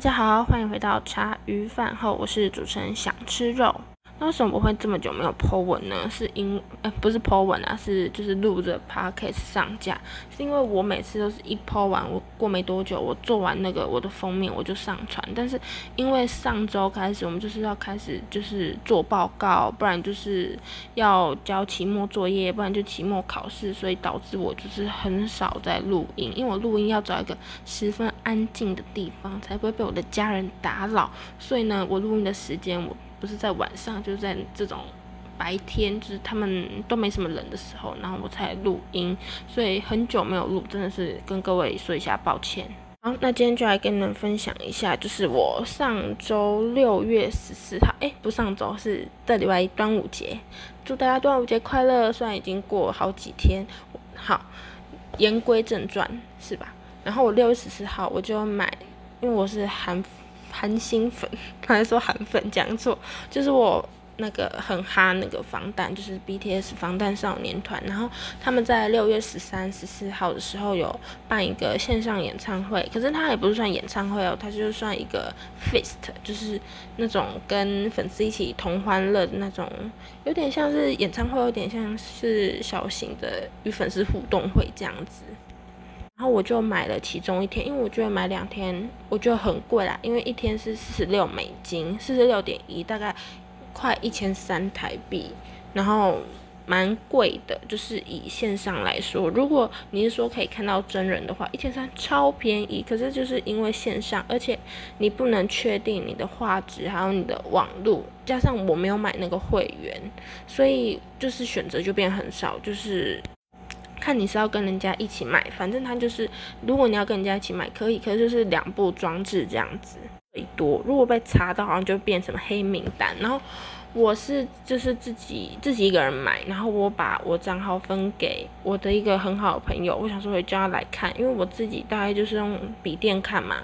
大家好，欢迎回到茶余饭后，我是主持人想吃肉。那为什么我会这么久没有 po 文呢？是因呃不是 po 文啊，是就是录着 podcast 上架。是因为我每次都是一 po 完，我过没多久，我做完那个我的封面我就上传。但是因为上周开始我们就是要开始就是做报告，不然就是要交期末作业，不然就期末考试，所以导致我就是很少在录音。因为我录音要找一个十分安静的地方，才不会被我的家人打扰。所以呢，我录音的时间我。不是在晚上，就是在这种白天，就是他们都没什么人的时候，然后我才录音，所以很久没有录，真的是跟各位说一下抱歉。好，那今天就来跟你们分享一下，就是我上周六月十四号，哎，不上周是这礼拜端午节，祝大家端午节快乐。虽然已经过好几天，好，言归正传，是吧？然后我六月十四号我就买，因为我是韩服。韩星粉，还说韩粉讲错，就是我那个很哈那个防弹，就是 BTS 防弹少年团，然后他们在六月十三、十四号的时候有办一个线上演唱会，可是它也不是算演唱会哦，它就算一个 feast，就是那种跟粉丝一起同欢乐的那种，有点像是演唱会，有点像是小型的与粉丝互动会这样子。然后我就买了其中一天，因为我觉得买两天我觉得很贵啦，因为一天是四十六美金，四十六点一，大概快一千三台币，然后蛮贵的。就是以线上来说，如果你是说可以看到真人的话，一千三超便宜。可是就是因为线上，而且你不能确定你的画质，还有你的网络，加上我没有买那个会员，所以就是选择就变很少，就是。看你是要跟人家一起买，反正它就是，如果你要跟人家一起买，可以，可是就是两部装置这样子最多。如果被查到，好像就变成黑名单。然后我是就是自己自己一个人买，然后我把我账号分给我的一个很好的朋友，我想说会叫他来看，因为我自己大概就是用笔电看嘛，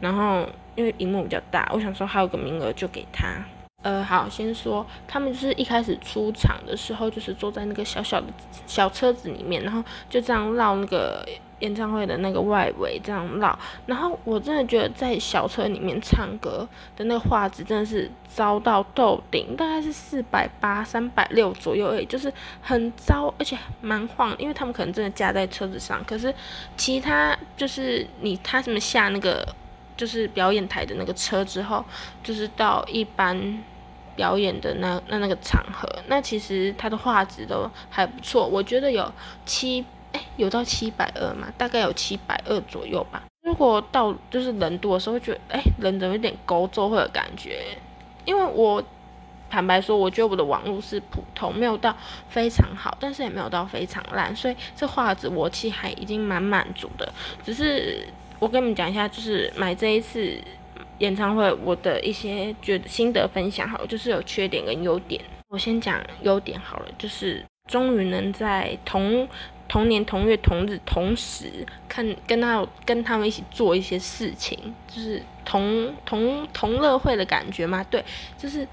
然后因为荧幕比较大，我想说还有个名额就给他。呃，好，先说他们就是一开始出场的时候，就是坐在那个小小的小车子里面，然后就这样绕那个演唱会的那个外围这样绕。然后我真的觉得在小车里面唱歌的那个画质真的是糟到透顶，大概是四百八、三百六左右而已，就是很糟，而且蛮晃。因为他们可能真的架在车子上，可是其他就是你他什么下那个就是表演台的那个车之后，就是到一般。表演的那那那个场合，那其实它的画质都还不错，我觉得有七哎有到七百二嘛，大概有七百二左右吧。如果到就是人多的时候，会觉得哎人怎么有点勾皱会有感觉，因为我坦白说，我觉得我的网络是普通，没有到非常好，但是也没有到非常烂，所以这画质我其实还已经蛮满足的。只是我跟你们讲一下，就是买这一次。演唱会我的一些觉得心得分享好了，就是有缺点跟优点。我先讲优点好了，就是终于能在同同年同月同日同时看跟他跟他们一起做一些事情，就是同同同乐会的感觉嘛。对，就是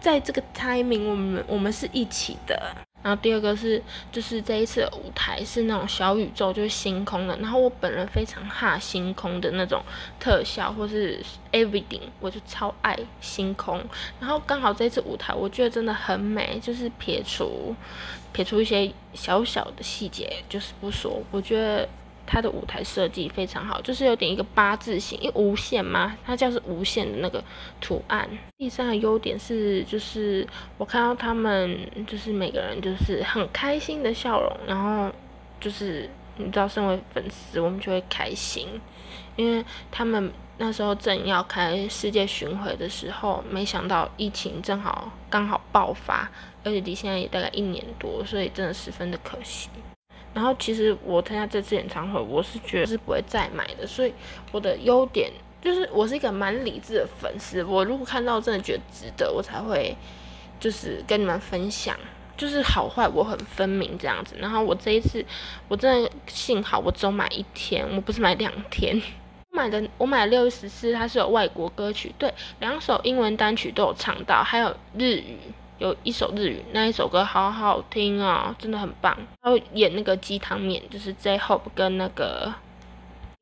在这个 timing 我们我们是一起的。然后第二个是，就是这一次舞台是那种小宇宙，就是星空的。然后我本人非常怕星空的那种特效或是 everything，我就超爱星空。然后刚好这次舞台，我觉得真的很美，就是撇除撇除一些小小的细节，就是不说，我觉得。它的舞台设计非常好，就是有点一个八字形，因为无限嘛，它叫是无限的那个图案。第三个优点是，就是我看到他们就是每个人就是很开心的笑容，然后就是你知道，身为粉丝我们就会开心，因为他们那时候正要开世界巡回的时候，没想到疫情正好刚好爆发，而且离现在也大概一年多，所以真的十分的可惜。然后其实我参加这次演唱会，我是觉得是不会再买的，所以我的优点就是我是一个蛮理智的粉丝。我如果看到真的觉得值得，我才会就是跟你们分享，就是好坏我很分明这样子。然后我这一次我真的幸好我只有买一天，我不是买两天。买的我买六十四，它是有外国歌曲，对，两首英文单曲都有唱到，还有日语。有一首日语，那一首歌好好听啊，真的很棒。然后演那个鸡汤面，就是 J Hope 跟那个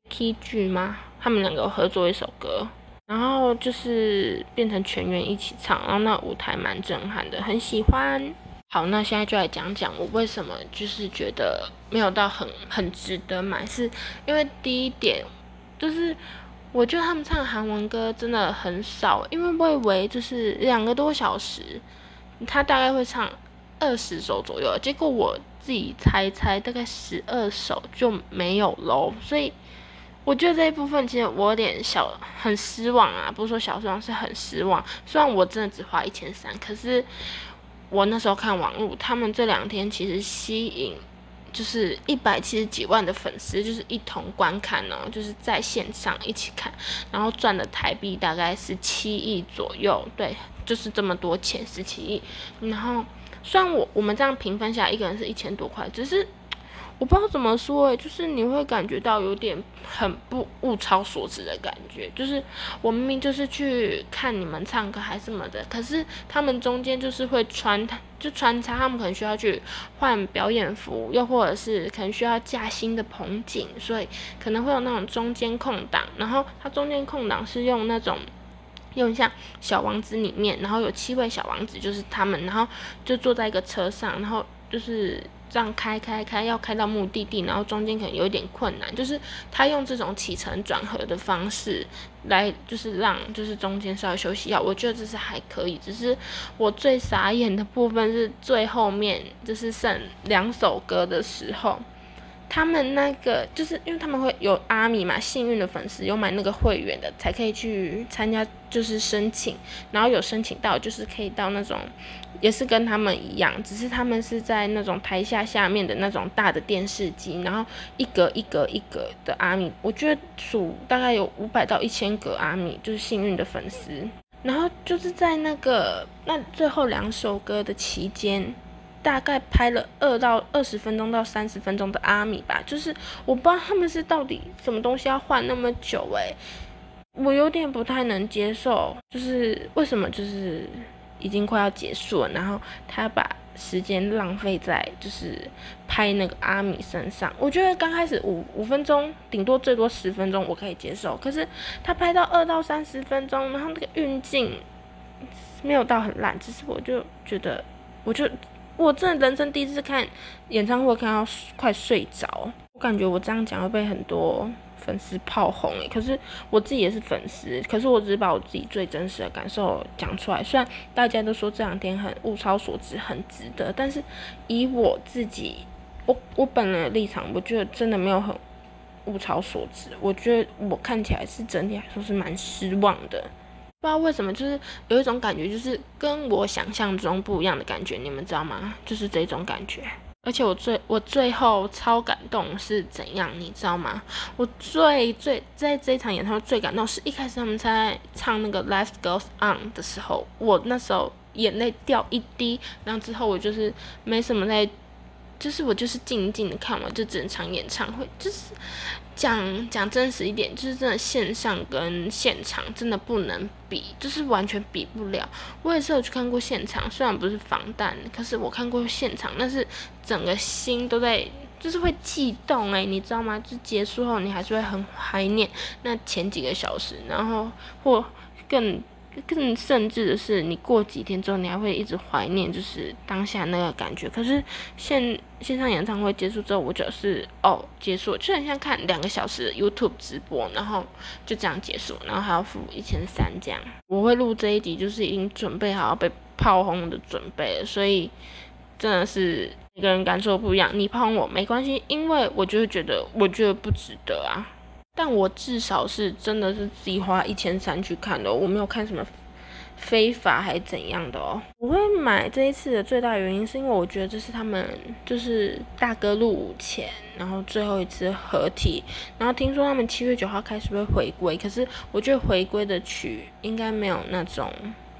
K G 吗？他们两个合作一首歌。然后就是变成全员一起唱，然后那舞台蛮震撼的，很喜欢。好，那现在就来讲讲我为什么就是觉得没有到很很值得买，是因为第一点就是我觉得他们唱韩文歌真的很少，因为我以为就是两个多小时，他大概会唱二十首左右，结果我自己猜猜大概十二首就没有喽，所以我觉得这一部分其实我有点小很失望啊，不是说小失望，是很失望。虽然我真的只花一千三，可是。我那时候看网络，他们这两天其实吸引就是一百七十几万的粉丝，就是一同观看哦，就是在线上一起看，然后赚的台币大概是七亿左右，对，就是这么多钱，十七亿。然后虽然我我们这样平分下来，一个人是一千多块，只是。我不知道怎么说诶，就是你会感觉到有点很不物超所值的感觉。就是我明明就是去看你们唱歌还是什么的，可是他们中间就是会穿，就穿插，他们可能需要去换表演服，又或者是可能需要架新的棚景，所以可能会有那种中间空档。然后它中间空档是用那种用像小王子里面，然后有七位小王子就是他们，然后就坐在一个车上，然后就是。这样开开开，要开到目的地，然后中间可能有一点困难，就是他用这种起承转合的方式来，就是让就是中间稍微休息一下，我觉得这是还可以。只是我最傻眼的部分是最后面，就是剩两首歌的时候。他们那个就是因为他们会有阿米嘛，幸运的粉丝有买那个会员的才可以去参加，就是申请，然后有申请到就是可以到那种，也是跟他们一样，只是他们是在那种台下下面的那种大的电视机，然后一格一格一格的阿米，我觉得数大概有五百到一千个阿米，就是幸运的粉丝，然后就是在那个那最后两首歌的期间。大概拍了二到二十分钟到三十分钟的阿米吧，就是我不知道他们是到底什么东西要换那么久诶，我有点不太能接受，就是为什么就是已经快要结束了，然后他把时间浪费在就是拍那个阿米身上，我觉得刚开始五五分钟，顶多最多十分钟我可以接受，可是他拍到二到三十分钟，然后那个运镜没有到很烂，只是我就觉得我就。我真的人生第一次看演唱会，看到快睡着。我感觉我这样讲会被很多粉丝炮轰诶。可是我自己也是粉丝，可是我只是把我自己最真实的感受讲出来。虽然大家都说这两天很物超所值，很值得，但是以我自己，我我本人的立场，我觉得真的没有很物超所值。我觉得我看起来是整体来说是蛮失望的。不知道为什么，就是有一种感觉，就是跟我想象中不一样的感觉，你们知道吗？就是这种感觉。而且我最我最后超感动是怎样，你知道吗？我最最在这一场演唱会最感动，是一开始他们在唱那个《Life Goes On》的时候，我那时候眼泪掉一滴，然后之后我就是没什么在。就是我就是静静的看完这整场演唱会，就是讲讲真实一点，就是真的线上跟现场真的不能比，就是完全比不了。我也是有去看过现场，虽然不是防弹，可是我看过现场，那是整个心都在，就是会悸动诶，你知道吗？就结束后你还是会很怀念那前几个小时，然后或更。更甚至的是，你过几天之后，你还会一直怀念，就是当下那个感觉。可是线线上演唱会结束之后，我就是哦结束，就很像看两个小时 YouTube 直播，然后就这样结束，然后还要付一千三这样。我会录这一集，就是已经准备好要被炮轰的准备了，所以真的是每个人感受不一样。你炮轰我没关系，因为我就是觉得我觉得不值得啊。但我至少是真的是自己花一千三去看的，我没有看什么非法还是怎样的哦。我会买这一次的最大原因是因为我觉得这是他们就是大哥入伍前，然后最后一次合体，然后听说他们七月九号开始会回归，可是我觉得回归的曲应该没有那种。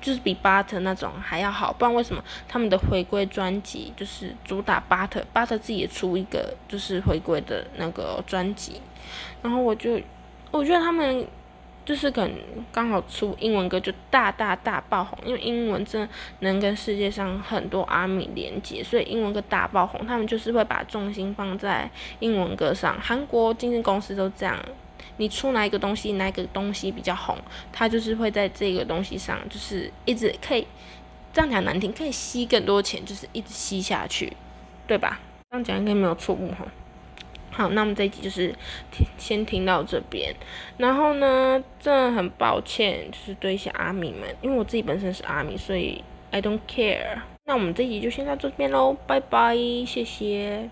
就是比巴特那种还要好，不然为什么他们的回归专辑就是主打巴特，巴特自己也出一个就是回归的那个专辑，然后我就我觉得他们就是可能刚好出英文歌就大大大爆红，因为英文真的能跟世界上很多阿米连接，所以英文歌大爆红，他们就是会把重心放在英文歌上，韩国经纪公司都这样。你出哪一个东西，哪一个东西比较红，它就是会在这个东西上，就是一直可以这样讲难听，可以吸更多钱，就是一直吸下去，对吧？这样讲应该没有错误哈。好，那我们这一集就是听先听到这边，然后呢，真的很抱歉，就是对一些阿米们，因为我自己本身是阿米，所以 I don't care。那我们这一集就先到这边喽，拜拜，谢谢。